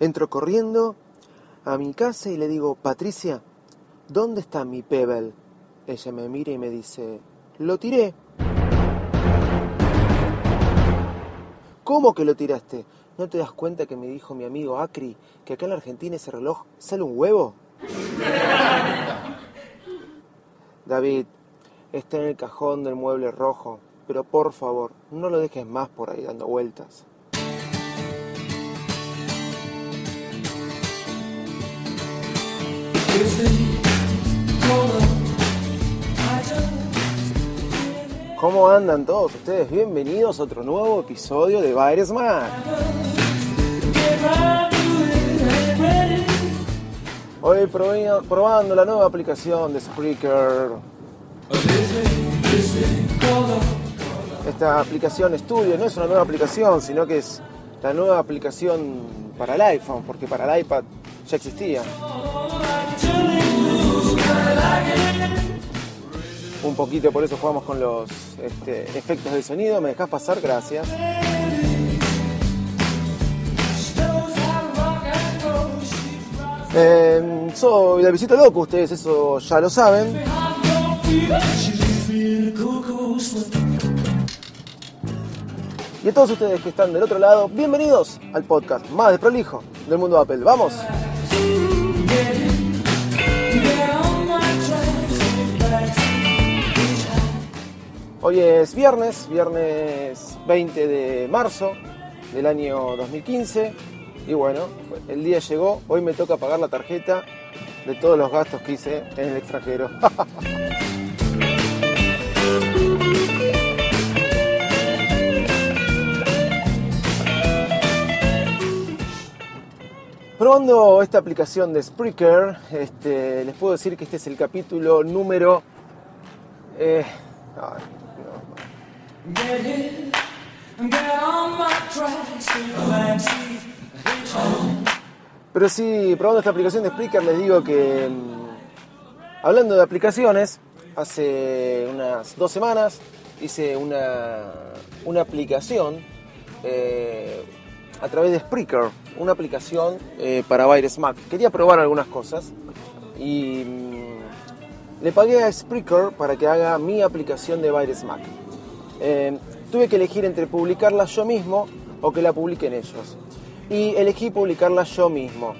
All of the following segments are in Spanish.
Entro corriendo a mi casa y le digo, Patricia, ¿dónde está mi Pebble? Ella me mira y me dice, lo tiré. ¿Cómo que lo tiraste? ¿No te das cuenta que me dijo mi amigo Acri que acá en la Argentina ese reloj sale un huevo? David, está en el cajón del mueble rojo, pero por favor, no lo dejes más por ahí dando vueltas. ¿Cómo andan todos ustedes? Bienvenidos a otro nuevo episodio de Virus Man. Hoy probando la nueva aplicación de Spreaker. Esta aplicación Studio no es una nueva aplicación, sino que es la nueva aplicación para el iPhone, porque para el iPad ya existía. Un poquito, por eso jugamos con los este, efectos de sonido. ¿Me dejas pasar? Gracias. Eh, soy Davidito Loco, ustedes eso ya lo saben. Y a todos ustedes que están del otro lado, bienvenidos al podcast más desprolijo del mundo Apple. ¡Vamos! Hoy es viernes, viernes 20 de marzo del año 2015 y bueno, el día llegó, hoy me toca pagar la tarjeta de todos los gastos que hice en el extranjero. Probando esta aplicación de Spreaker, este, les puedo decir que este es el capítulo número... Eh, pero sí, probando esta aplicación de Spreaker les digo que mm, hablando de aplicaciones, hace unas dos semanas hice una, una aplicación eh, a través de Spreaker, una aplicación eh, para Virus Mac. Quería probar algunas cosas y mm, le pagué a Spreaker para que haga mi aplicación de Virus Mac. Eh, tuve que elegir entre publicarla yo mismo o que la publiquen ellos. Y elegí publicarla yo mismo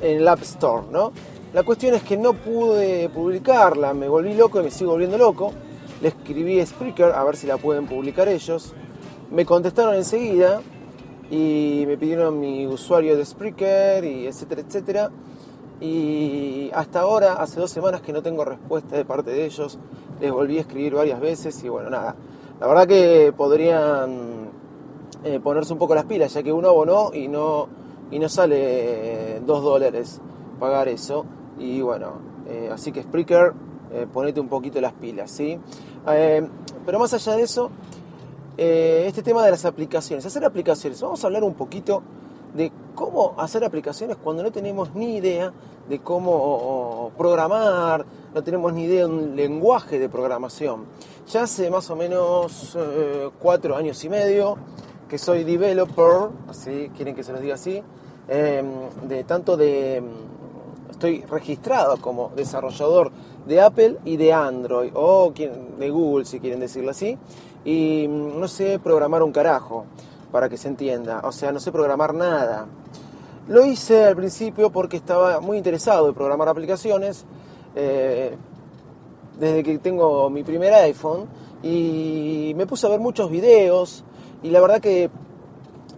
en el App Store, ¿no? La cuestión es que no pude publicarla, me volví loco y me sigo volviendo loco. Le escribí a Spreaker a ver si la pueden publicar ellos. Me contestaron enseguida y me pidieron mi usuario de Spreaker y etcétera, etcétera. Y hasta ahora, hace dos semanas que no tengo respuesta de parte de ellos. Les volví a escribir varias veces y bueno, nada. La verdad que podrían eh, ponerse un poco las pilas, ya que uno abonó y no, y no sale dos dólares pagar eso. Y bueno, eh, así que Spreaker, eh, ponete un poquito las pilas, ¿sí? pero más allá de eso, este tema de las aplicaciones, hacer aplicaciones, vamos a hablar un poquito de cómo hacer aplicaciones cuando no tenemos ni idea de cómo programar, no tenemos ni idea de un lenguaje de programación. Ya hace más o menos eh, cuatro años y medio que soy developer, así quieren que se los diga así, em, de tanto de estoy registrado como desarrollador de Apple y de Android o de Google si quieren decirlo así y mm, no sé programar un carajo para que se entienda, o sea, no sé programar nada. Lo hice al principio porque estaba muy interesado en programar aplicaciones, eh, desde que tengo mi primer iPhone, y me puse a ver muchos videos, y la verdad que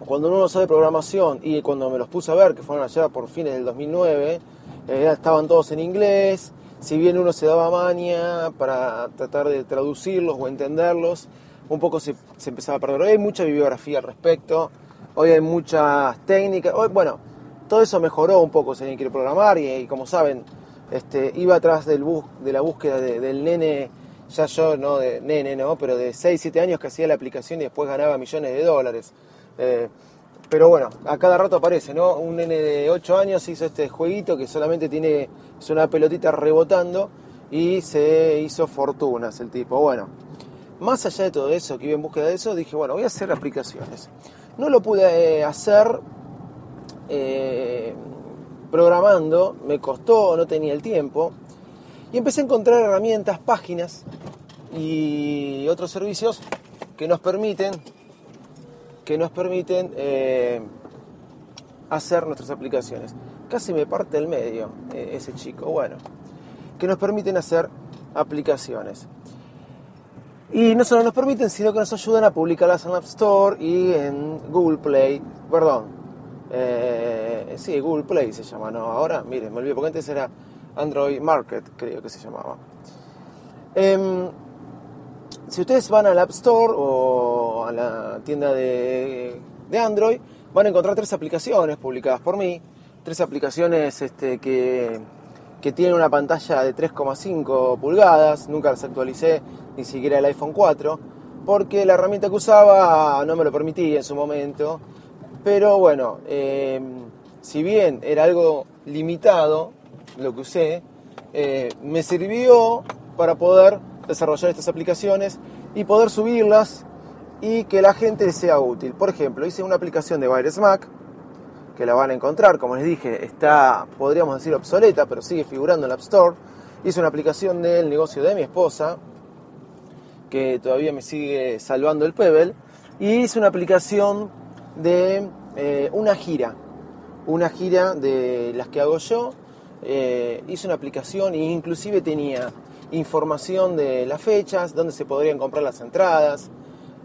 cuando uno sabe programación, y cuando me los puse a ver, que fueron allá por fines del 2009, eh, estaban todos en inglés, si bien uno se daba maña para tratar de traducirlos o entenderlos, un poco se, empezaba a perder. Hay mucha bibliografía al respecto, Hoy hay muchas técnicas. Hoy, bueno, todo eso mejoró un poco si alguien quiere programar y, como saben, este, iba atrás del bus, de la búsqueda del nene, ya yo no de nene, ¿no? pero de 6, 7 años que hacía la aplicación y después ganaba millones de dólares. Eh, pero bueno, a cada rato aparece, ¿no? Un nene de 8 años hizo este jueguito que solamente tiene, es una pelotita rebotando y se hizo fortunas el tipo. Bueno, más allá de todo eso, que iba en búsqueda de eso, dije, bueno, voy a hacer aplicaciones. No lo pude eh, hacer eh, programando, me costó, no tenía el tiempo. Y empecé a encontrar herramientas, páginas y otros servicios que nos permiten, que nos permiten eh, hacer nuestras aplicaciones. Casi me parte el medio ese chico, bueno, que nos permiten hacer aplicaciones. Y no solo nos permiten, sino que nos ayudan a publicarlas en App Store y en Google Play. Perdón. Eh, sí, Google Play se llama, ¿no? Ahora, miren, me olvidé porque antes era Android Market, creo que se llamaba. Em, si ustedes van al App Store o a la tienda de, de, Android, van a encontrar tres aplicaciones publicadas por mí. Tres aplicaciones este, que que tiene una pantalla de 3,5 pulgadas, nunca las actualicé, ni siquiera el iPhone 4, porque la herramienta que usaba no me lo permitía en su momento, pero bueno, em, si bien era algo limitado lo que usé, eh, me sirvió para poder desarrollar estas aplicaciones y poder subirlas y que la gente sea útil. Por ejemplo, hice una aplicación de Virus Mac, que la van a encontrar, como les dije, está, podríamos decir, obsoleta, pero sigue figurando en la App Store. Hice una aplicación del negocio de mi esposa, que todavía me sigue salvando el Pebble, y hice una aplicación de eh, una gira, una gira de las que hago yo. Eh, hice una aplicación e inclusive tenía información de las fechas, dónde se podrían comprar las entradas.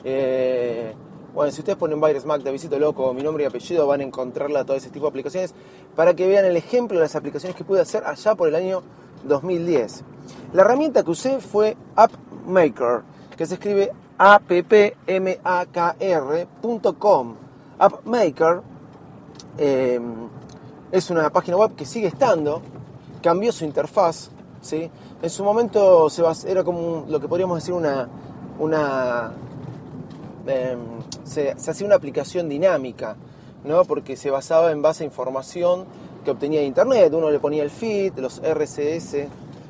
Eh, bueno, si ustedes ponen Virus Mac de Visito Loco, mi nombre y apellido, van a encontrarla todo ese tipo de aplicaciones para que vean el ejemplo de las aplicaciones que pude hacer allá por el año 2010. La herramienta que usé fue AppMaker, que se escribe appmakr.com. AppMaker em, es una página web que sigue estando, cambió su interfaz, ¿sí? En su momento se era como lo que podríamos decir una, una em, se, hacía una aplicación dinámica, ¿no? porque se basaba en base a información que obtenía de internet. Uno le ponía el feed, los RCS,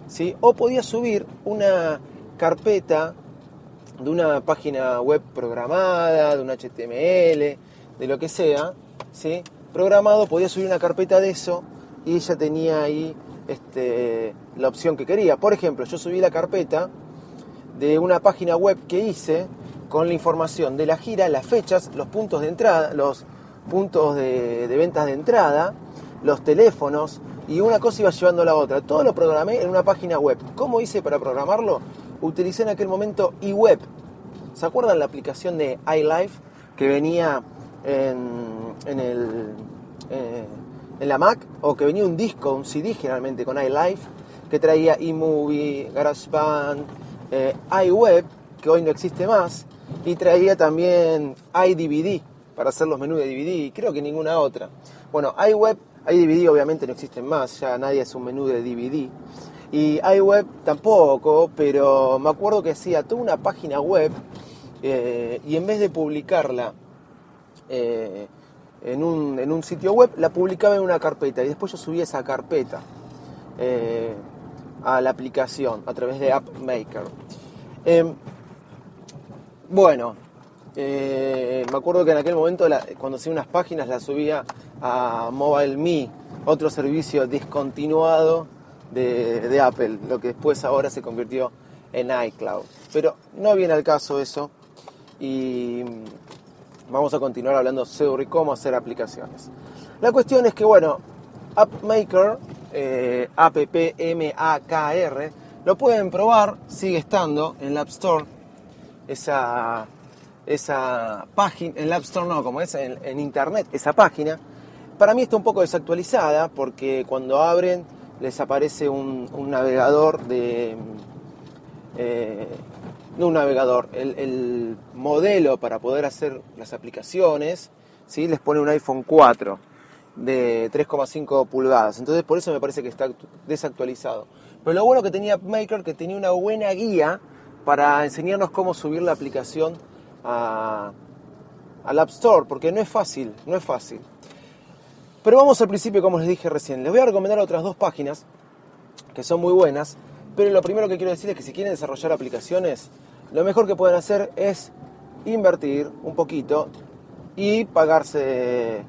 ¿sí? o podía subir una carpeta de una página web programada, de un HTML, de lo que sea, ¿sí? programado, podía subir una carpeta de eso y ya tenía ahí este, la opción que quería. Por ejemplo, yo subí la carpeta de una página web que hice con la información de la gira, las fechas, los puntos de entrada, los puntos de, ventas de entrada, los teléfonos y una cosa iba llevando a la otra. Todo lo programé en una página web. ¿Cómo hice para programarlo? Utilicé en aquel momento eWeb. ¿Se acuerdan la aplicación de iLife que venía en, el, eh, en la Mac? O que venía un disco, un CD generalmente con iLife, que traía eMovie, GarageBand, eh, iWeb, que hoy no existe más, y traía también iDVD para hacer los menús de DVD y creo que ninguna otra. Bueno, iWeb, iDVD obviamente no existen más, ya nadie es un menú de DVD. Y iWeb tampoco, pero me acuerdo que hacía toda una página web eh, y en vez de publicarla eh, en, un, sitio web, la publicaba en una carpeta y después yo subía esa carpeta eh, a la aplicación a través de AppMaker. Em, bueno, eh, me acuerdo que en aquel momento cuando hacía unas páginas las subía a MobileMe, otro servicio discontinuado de, Apple, lo que después ahora se convirtió en iCloud. Pero no viene al caso eso y vamos a continuar hablando sobre cómo hacer aplicaciones. La cuestión es que, bueno, AppMaker, eh, A-P-P-M-A-K-R, lo pueden probar, sigue estando en la App Store esa, esa página, en la App Store no, como es en, Internet, esa página, para mí está un poco desactualizada porque cuando abren les aparece un, navegador de... Eh, no un navegador, el, modelo para poder hacer las aplicaciones, ¿sí? les pone un iPhone 4 de 3,5 pulgadas. Entonces por eso me parece que está desactualizado. Pero lo bueno que tenía Maker que tenía una buena guía para enseñarnos cómo subir la aplicación al App Store, porque no es fácil, no es fácil. Pero vamos al principio, como les dije recién. Les voy a recomendar otras dos páginas que son muy buenas, pero lo primero que quiero decir es que si quieren desarrollar aplicaciones, lo mejor que pueden hacer es invertir un poquito y pagarse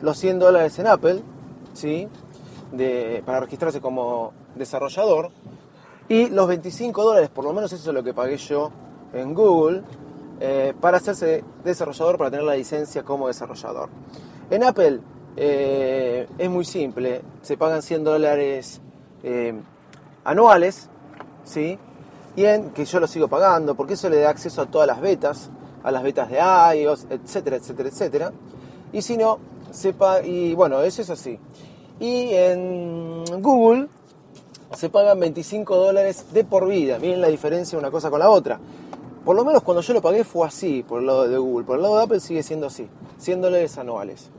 los 100 dólares en Apple, ¿sí? Para registrarse como desarrollador, y los 25 dólares, por lo menos eso es lo que pagué yo en Google, eh, para hacerse desarrollador, para tener la licencia como desarrollador. En Apple eh, es muy simple, se pagan 100 dólares eh, anuales, ¿sí? Y que yo lo sigo pagando, porque eso le da acceso a todas las betas, a las betas de iOS, etcétera, etcétera, etcétera. Y si no, sepa, y bueno, eso es así. Y en Google se pagan 25 dólares de por vida. Miren la diferencia una cosa con la otra. Por lo menos cuando yo lo pagué fue así, por el lado de Google. Por el lado de Apple sigue siendo así. 100 dólares anuales.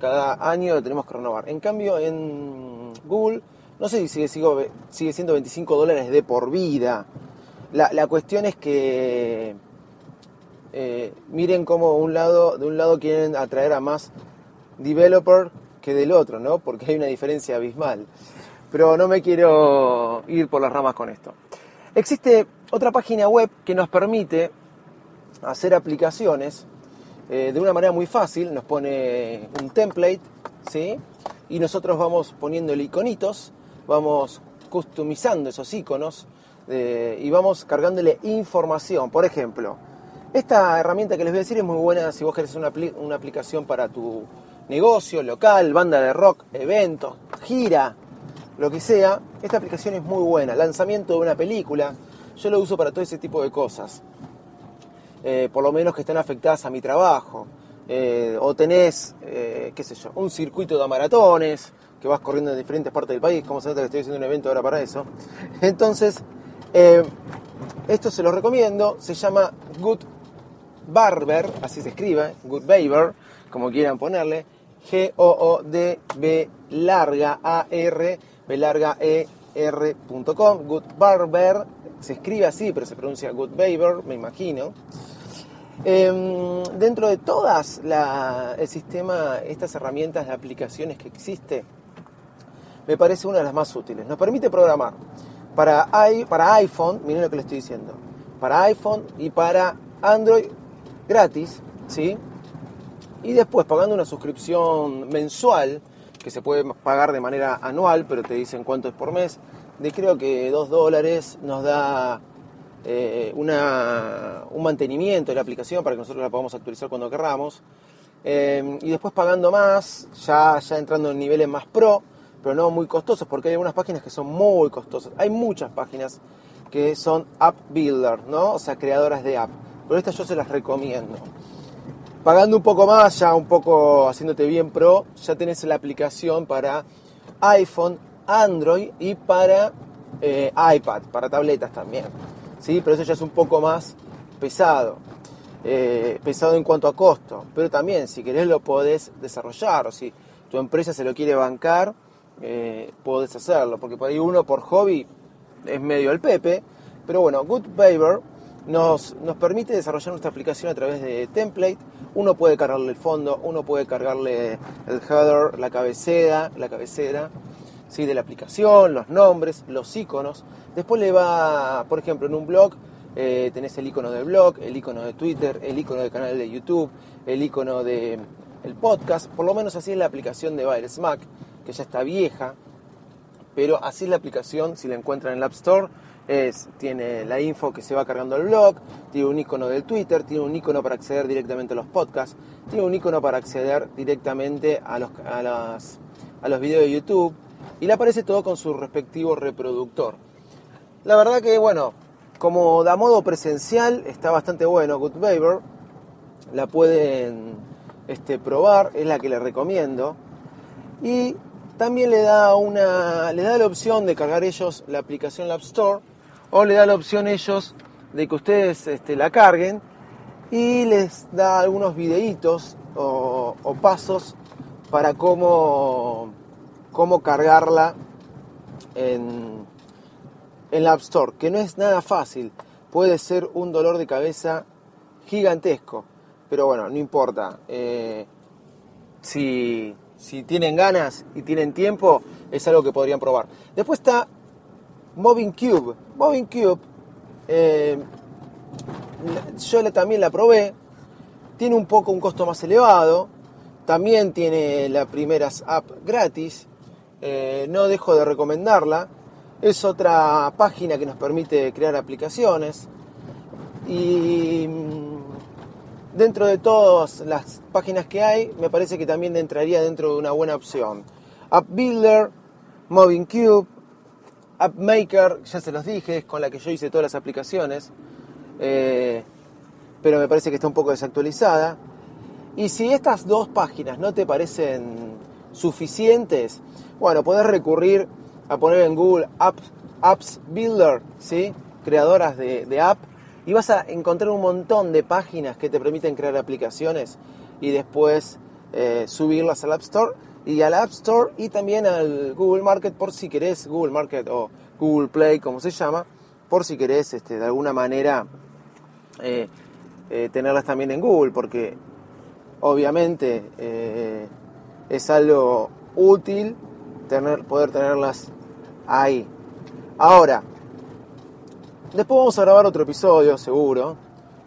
Cada año lo tenemos que renovar. En cambio, en Google, no sé si sigue siendo 25 dólares de por vida. La, cuestión es que eh, miren cómo un lado, de un lado quieren atraer a más developer que del otro, ¿no? Porque hay una diferencia abismal. Pero no me quiero ir por las ramas con esto. Existe otra página web que nos permite hacer aplicaciones eh, de una manera muy fácil. Nos pone un template, ¿sí? Y nosotros vamos poniendo iconitos, vamos customizando esos iconos eh, y vamos cargándole información. Por ejemplo, esta herramienta que les voy a decir es muy buena si vos querés una, aplicación para tu negocio, local, banda de rock, evento, gira, lo que sea, esta aplicación es muy buena. Lanzamiento de una película, yo lo uso para todo ese tipo de cosas. Eh, por lo menos que estén afectadas a mi trabajo. Eh, o tenés, qué sé yo, un circuito de maratones, que vas corriendo en diferentes partes del país, como se que estoy haciendo un evento ahora para eso. Entonces, esto se lo recomiendo, se llama Good Barber, así se escribe, Good Barber, como quieran ponerle, G-O-O-D-B larga A-R, B larga E-R.com, Good Barber, se escribe así, pero se pronuncia Good Barber, me imagino. Em, dentro de todas el sistema, estas herramientas de aplicaciones que existe, me parece una de las más útiles. Nos permite programar para, para iPhone, miren lo que le estoy diciendo, para iPhone y para Android gratis, ¿sí? Y después pagando una suscripción mensual, que se puede pagar de manera anual, pero te dicen cuánto es por mes, de creo que 2 dólares nos da eh, una, un mantenimiento de la aplicación para que nosotros la podamos actualizar cuando querramos. Eh, y después pagando más, ya, ya entrando en niveles más pro, pero no muy costosos, porque hay algunas páginas que son muy costosas. Hay muchas páginas que son app builder, ¿no? O sea, creadoras de app. Pero estas yo se las recomiendo. Pagando un poco más, ya un poco haciéndote bien pro, ya tenés la aplicación para iPhone, Android y para eh, iPad, para tabletas también. ¿sí? Pero eso ya es un poco más pesado. Eh, pesado en cuanto a costo. Pero también, si querés, lo podés desarrollar. O si tu empresa se lo quiere bancar, eh, podés hacerlo. Porque por ahí uno por hobby es medio el pepe. Pero bueno, Good nos, nos permite desarrollar nuestra aplicación a través de template. Uno puede cargarle el fondo, uno puede cargarle el header, la cabecera, la cabecera ¿sí? de la aplicación, los nombres, los iconos. Después le va, por ejemplo, en un blog eh, tenés el icono del blog, el icono de Twitter, el icono del canal de YouTube, el icono el podcast. Por lo menos así es la aplicación de Bayer Smack, que ya está vieja. Pero así es la aplicación, si la encuentran en el App Store, es, tiene la info que se va cargando el blog, tiene un icono del Twitter, tiene un icono para acceder directamente a los podcasts, tiene un icono para acceder directamente a los, a, a los videos de YouTube y le aparece todo con su respectivo reproductor. La verdad que, bueno, como da modo presencial, está bastante bueno Good Baber, la pueden este, probar, es la que le recomiendo. Y también le da, una, le da la opción de cargar ellos la aplicación App Store o le da la opción ellos de que ustedes este, la carguen y les da algunos videitos o, pasos para cómo, cómo cargarla en, en la App Store, que no es nada fácil, puede ser un dolor de cabeza gigantesco, pero bueno, no importa. Eh, si, tienen ganas y tienen tiempo, es algo que podrían probar. Después está Moving Cube. Moving Cube, eh, yo también la probé, tiene un poco un costo más elevado, también tiene las primeras app gratis, eh, no dejo de recomendarla. Es otra página que nos permite crear aplicaciones y mm, dentro de todas las páginas que hay, me parece que también entraría dentro de una buena opción. App Builder, Moving Cube, App Maker, ya se los dije, es con la que yo hice todas las aplicaciones. Eh, pero me parece que está un poco desactualizada. Y si estas dos páginas no te parecen suficientes, bueno, podés recurrir a poner en Google Apps, Apps Builder, ¿sí? creadoras de, de app, y vas a encontrar un montón de páginas que te permiten crear aplicaciones y después eh, subirlas al App Store y al App Store y también al Google Market por si querés, Google Market o Google Play, como se llama, por si querés este, de alguna manera eh, eh, tenerlas también en Google, porque obviamente es algo útil tener, poder tenerlas ahí. Ahora, después vamos a grabar otro episodio, seguro,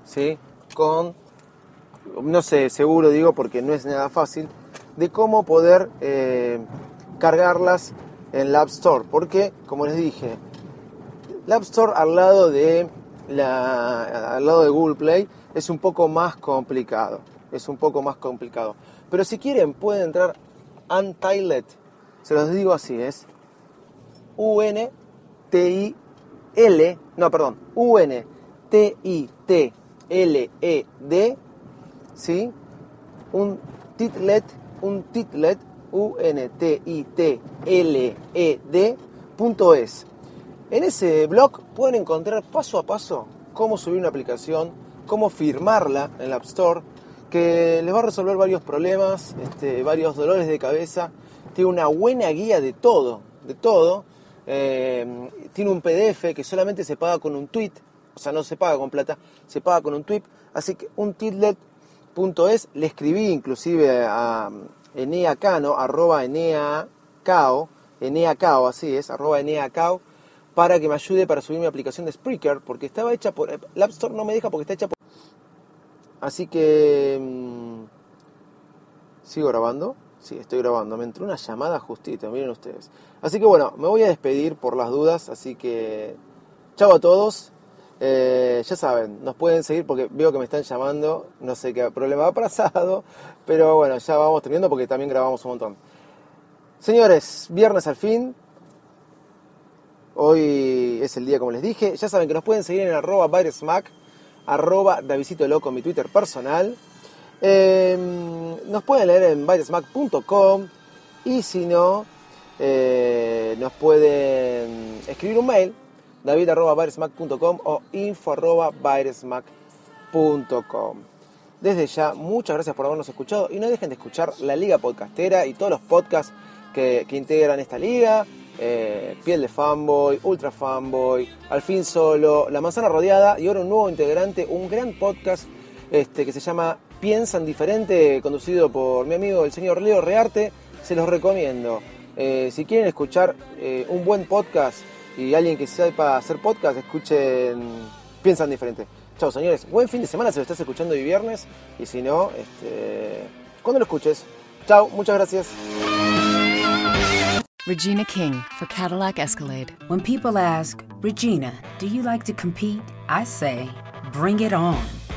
¿sí? Con, no sé, seguro digo porque no es nada fácil, de cómo poder eh, cargarlas en la App Store, porque, como les dije, la App Store al lado de la, al lado de Google Play es un poco más complicado. Es un poco más complicado. Pero si quieren pueden entrar Untitled. Se los digo así, es U-N-T-I-L, no, perdón, U-N-T-I-T-L-E-D, ¿sí? Un titlet, un titlet, U-N-T-I-T-L-E-D, punto es. En ese blog pueden encontrar paso a paso cómo subir una aplicación, cómo firmarla en la App Store, que les va a resolver varios problemas, este, varios dolores de cabeza. Tiene una buena guía de todo, de todo. Eh, tiene un PDF que solamente se paga con un tweet, o sea, no se paga con plata, se paga con un tweet. Así que un tweetlet.es, le escribí inclusive a Enea Cano, arroba Enea Cao, así es, arroba Enea Cao, para que me ayude para subir mi aplicación de Spreaker, porque estaba hecha por... El App Store no me deja porque está hecha por... Así que... Mm, ¿Sigo grabando? Sí, estoy grabando. Me entró una llamada justito, miren ustedes. Así que bueno, me voy a despedir por las dudas, así que... Chao a todos. Eh, ya saben, nos pueden seguir porque veo que me están llamando, no sé qué problema ha pasado, pero bueno, ya vamos terminando porque también grabamos un montón. Señores, viernes al fin, Hoy es el día, como les dije. Ya saben que nos pueden seguir en arroba arroba Davidito Loco, mi Twitter personal. Em, nos pueden leer en byresmack.com y si no, eh, nos pueden escribir un mail, david arroba o info arroba Desde ya, muchas gracias por habernos escuchado y no dejen de escuchar la Liga Podcastera y todos los podcasts que, que integran esta liga. Eh, Piel de Fanboy, Ultra Fanboy, Al fin Solo, La Manzana Rodeada y ahora un nuevo integrante, un gran podcast este, que se llama Piensan Diferente, conducido por mi amigo el señor Leo Rearte. Se los recomiendo. Eh, si quieren escuchar eh, un buen podcast y alguien que sepa hacer podcast, escuchen Piensan Diferente. Chao señores, buen fin de semana si lo estás escuchando hoy viernes y si no, este, cuando lo escuches. Chao, muchas gracias. Regina King for Cadillac Escalade. When people ask, Regina, do you like to compete? I say, bring it on.